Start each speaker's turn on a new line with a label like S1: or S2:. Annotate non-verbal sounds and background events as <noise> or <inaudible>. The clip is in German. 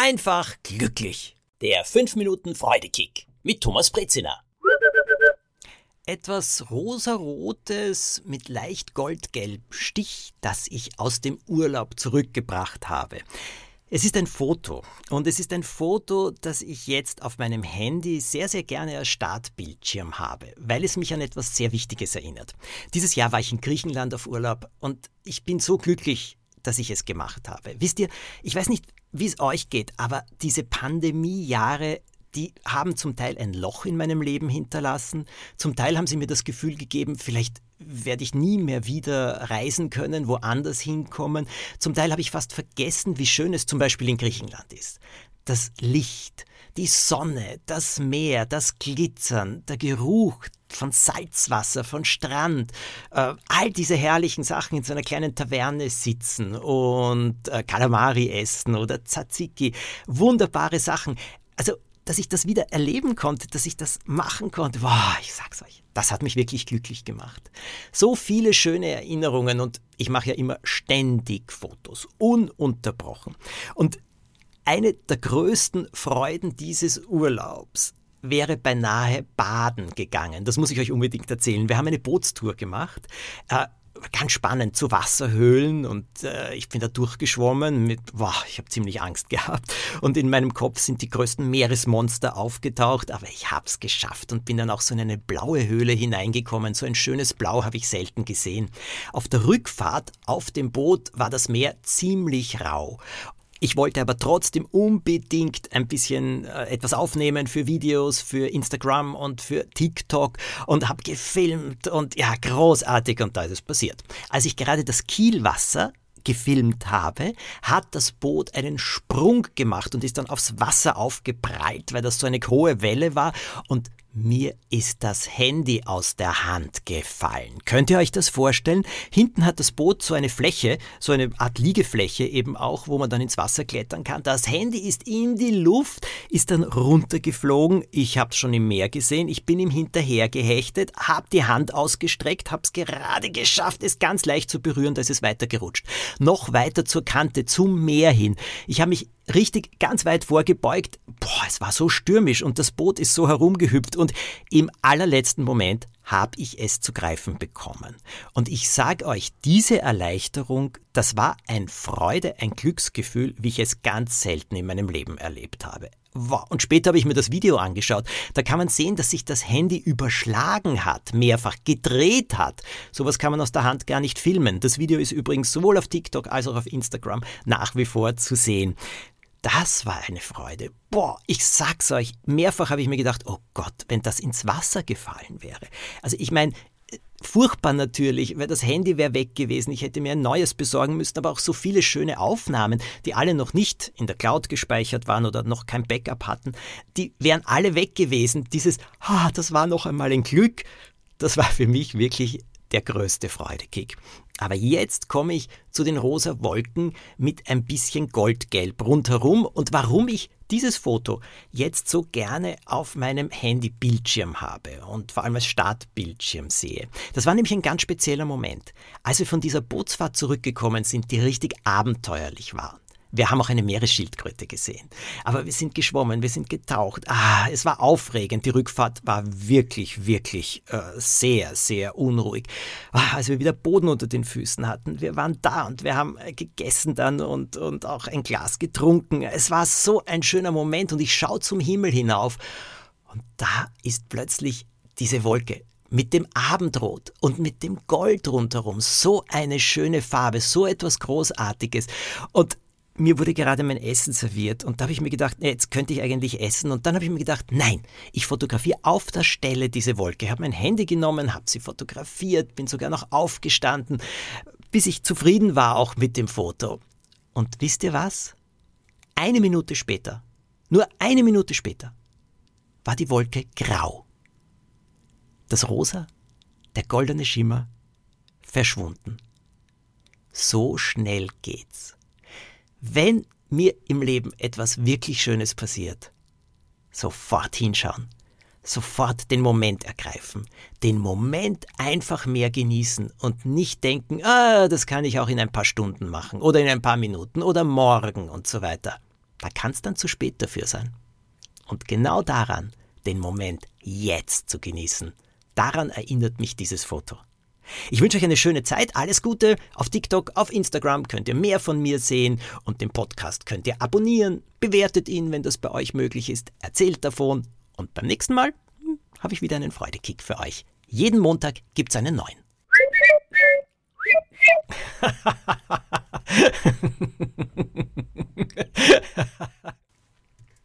S1: einfach glücklich. Der 5 Minuten Freudekick mit Thomas Brezina. Etwas rosarotes mit leicht goldgelb Stich, das ich aus dem Urlaub zurückgebracht habe. Es ist ein Foto und es ist ein Foto, das ich jetzt auf meinem Handy sehr, sehr gerne als Startbildschirm habe, weil es mich an etwas sehr Wichtiges erinnert. Dieses Jahr war ich in Griechenland auf Urlaub und ich bin so glücklich, dass ich es gemacht habe. Wisst ihr, ich weiß nicht, wie es euch geht, aber diese Pandemiejahre die haben zum Teil ein Loch in meinem Leben hinterlassen, zum Teil haben sie mir das Gefühl gegeben, vielleicht werde ich nie mehr wieder reisen können, woanders hinkommen. Zum Teil habe ich fast vergessen, wie schön es zum Beispiel in Griechenland ist. Das Licht, die Sonne, das Meer, das Glitzern, der Geruch von Salzwasser, von Strand, äh, all diese herrlichen Sachen in so einer kleinen Taverne sitzen und äh, Kalamari essen oder Tzatziki, wunderbare Sachen. Also dass ich das wieder erleben konnte, dass ich das machen konnte, wow, ich sag's euch, das hat mich wirklich glücklich gemacht. So viele schöne Erinnerungen und ich mache ja immer ständig Fotos, ununterbrochen. Und eine der größten Freuden dieses Urlaubs wäre beinahe baden gegangen. Das muss ich euch unbedingt erzählen. Wir haben eine Bootstour gemacht. Äh, ganz spannend zu Wasserhöhlen und äh, ich bin da durchgeschwommen mit, boah, ich habe ziemlich Angst gehabt und in meinem Kopf sind die größten Meeresmonster aufgetaucht, aber ich habe es geschafft und bin dann auch so in eine blaue Höhle hineingekommen. So ein schönes Blau habe ich selten gesehen. Auf der Rückfahrt auf dem Boot war das Meer ziemlich rau ich wollte aber trotzdem unbedingt ein bisschen äh, etwas aufnehmen für Videos, für Instagram und für TikTok und habe gefilmt und ja, großartig und da ist es passiert. Als ich gerade das Kielwasser gefilmt habe, hat das Boot einen Sprung gemacht und ist dann aufs Wasser aufgeprallt, weil das so eine hohe Welle war und mir ist das Handy aus der Hand gefallen. Könnt ihr euch das vorstellen? Hinten hat das Boot so eine Fläche, so eine Art Liegefläche eben auch, wo man dann ins Wasser klettern kann. Das Handy ist in die Luft, ist dann runtergeflogen. Ich habe es schon im Meer gesehen. Ich bin ihm hinterher gehechtet, habe die Hand ausgestreckt, habe es gerade geschafft, es ganz leicht zu berühren, da ist es weitergerutscht. Noch weiter zur Kante, zum Meer hin. Ich habe mich richtig ganz weit vorgebeugt. Boah, es war so stürmisch und das Boot ist so herumgehüpft und im allerletzten Moment habe ich es zu greifen bekommen. Und ich sage euch, diese Erleichterung, das war ein Freude, ein Glücksgefühl, wie ich es ganz selten in meinem Leben erlebt habe. Und später habe ich mir das Video angeschaut. Da kann man sehen, dass sich das Handy überschlagen hat, mehrfach gedreht hat. Sowas kann man aus der Hand gar nicht filmen. Das Video ist übrigens sowohl auf TikTok als auch auf Instagram nach wie vor zu sehen. Das war eine Freude. Boah, ich sag's euch, mehrfach habe ich mir gedacht, oh Gott, wenn das ins Wasser gefallen wäre. Also ich meine, furchtbar natürlich, weil das Handy wäre weg gewesen. Ich hätte mir ein neues besorgen müssen, aber auch so viele schöne Aufnahmen, die alle noch nicht in der Cloud gespeichert waren oder noch kein Backup hatten, die wären alle weg gewesen. Dieses, ah, das war noch einmal ein Glück, das war für mich wirklich der größte Freudekick. Aber jetzt komme ich zu den rosa Wolken mit ein bisschen Goldgelb rundherum und warum ich dieses Foto jetzt so gerne auf meinem Handybildschirm habe und vor allem als Startbildschirm sehe. Das war nämlich ein ganz spezieller Moment, als wir von dieser Bootsfahrt zurückgekommen sind, die richtig abenteuerlich war. Wir haben auch eine Meeresschildkröte gesehen. Aber wir sind geschwommen, wir sind getaucht. Ah, es war aufregend. Die Rückfahrt war wirklich, wirklich äh, sehr, sehr unruhig. Ah, als wir wieder Boden unter den Füßen hatten, wir waren da und wir haben äh, gegessen dann und, und auch ein Glas getrunken. Es war so ein schöner Moment und ich schaue zum Himmel hinauf und da ist plötzlich diese Wolke mit dem Abendrot und mit dem Gold rundherum. So eine schöne Farbe, so etwas Großartiges. Und mir wurde gerade mein Essen serviert und da habe ich mir gedacht, jetzt könnte ich eigentlich essen und dann habe ich mir gedacht, nein, ich fotografiere auf der Stelle diese Wolke. Ich habe mein Handy genommen, habe sie fotografiert, bin sogar noch aufgestanden, bis ich zufrieden war auch mit dem Foto. Und wisst ihr was? Eine Minute später, nur eine Minute später, war die Wolke grau. Das Rosa, der goldene Schimmer, verschwunden. So schnell geht's. Wenn mir im Leben etwas wirklich Schönes passiert, sofort hinschauen, sofort den Moment ergreifen, den Moment einfach mehr genießen und nicht denken, ah, das kann ich auch in ein paar Stunden machen oder in ein paar Minuten oder morgen und so weiter. da kann es dann zu spät dafür sein. Und genau daran, den Moment jetzt zu genießen, daran erinnert mich dieses Foto. Ich wünsche euch eine schöne Zeit, alles Gute. Auf TikTok, auf Instagram könnt ihr mehr von mir sehen und den Podcast könnt ihr abonnieren. Bewertet ihn, wenn das bei euch möglich ist. Erzählt davon. Und beim nächsten Mal hm, habe ich wieder einen Freudekick für euch. Jeden Montag gibt es einen neuen. <laughs>